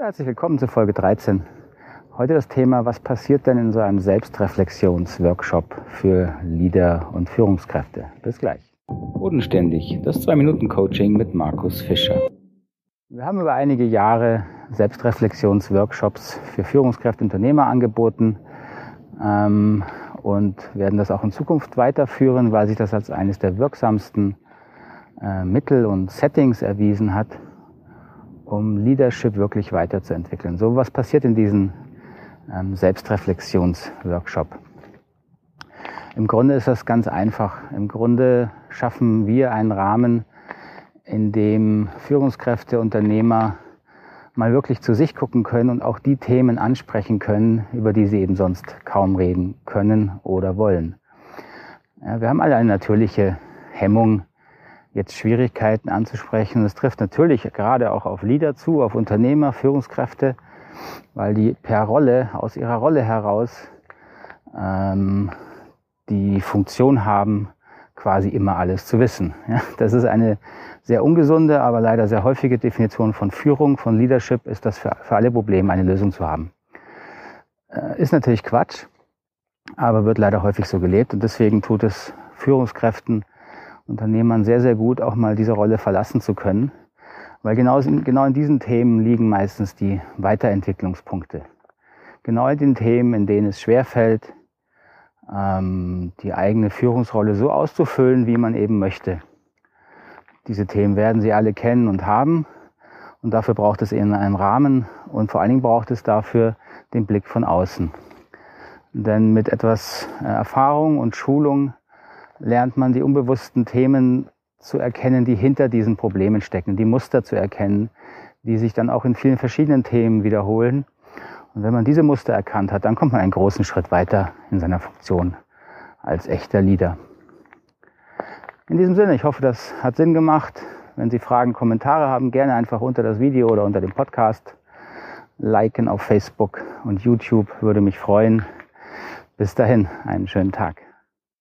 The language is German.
Herzlich willkommen zu Folge 13. Heute das Thema, was passiert denn in so einem Selbstreflexionsworkshop für Leader und Führungskräfte? Bis gleich. Bodenständig, das 2-Minuten-Coaching mit Markus Fischer. Wir haben über einige Jahre Selbstreflexionsworkshops für Führungskräfte und Unternehmer angeboten ähm, und werden das auch in Zukunft weiterführen, weil sich das als eines der wirksamsten äh, Mittel und Settings erwiesen hat, um Leadership wirklich weiterzuentwickeln. So was passiert in diesem ähm, Selbstreflexionsworkshop. Im Grunde ist das ganz einfach. Im Grunde schaffen wir einen Rahmen, in dem Führungskräfte, Unternehmer mal wirklich zu sich gucken können und auch die Themen ansprechen können, über die sie eben sonst kaum reden können oder wollen. Ja, wir haben alle eine natürliche Hemmung, jetzt Schwierigkeiten anzusprechen. Das trifft natürlich gerade auch auf Leader zu, auf Unternehmer, Führungskräfte, weil die per Rolle, aus ihrer Rolle heraus, ähm, die Funktion haben, quasi immer alles zu wissen. Ja, das ist eine sehr ungesunde, aber leider sehr häufige Definition von Führung, von Leadership, ist das für, für alle Probleme eine Lösung zu haben. Äh, ist natürlich Quatsch, aber wird leider häufig so gelebt und deswegen tut es Führungskräften Unternehmern sehr, sehr gut, auch mal diese Rolle verlassen zu können. Weil genau, genau in diesen Themen liegen meistens die Weiterentwicklungspunkte. Genau in den Themen, in denen es schwerfällt, ähm, die eigene Führungsrolle so auszufüllen, wie man eben möchte. Diese Themen werden Sie alle kennen und haben. Und dafür braucht es eben einen Rahmen und vor allen Dingen braucht es dafür den Blick von außen. Denn mit etwas äh, Erfahrung und Schulung lernt man die unbewussten Themen zu erkennen, die hinter diesen Problemen stecken, die Muster zu erkennen, die sich dann auch in vielen verschiedenen Themen wiederholen. Und wenn man diese Muster erkannt hat, dann kommt man einen großen Schritt weiter in seiner Funktion als echter Leader. In diesem Sinne, ich hoffe, das hat Sinn gemacht. Wenn Sie Fragen, Kommentare haben, gerne einfach unter das Video oder unter dem Podcast liken auf Facebook und YouTube, würde mich freuen. Bis dahin, einen schönen Tag.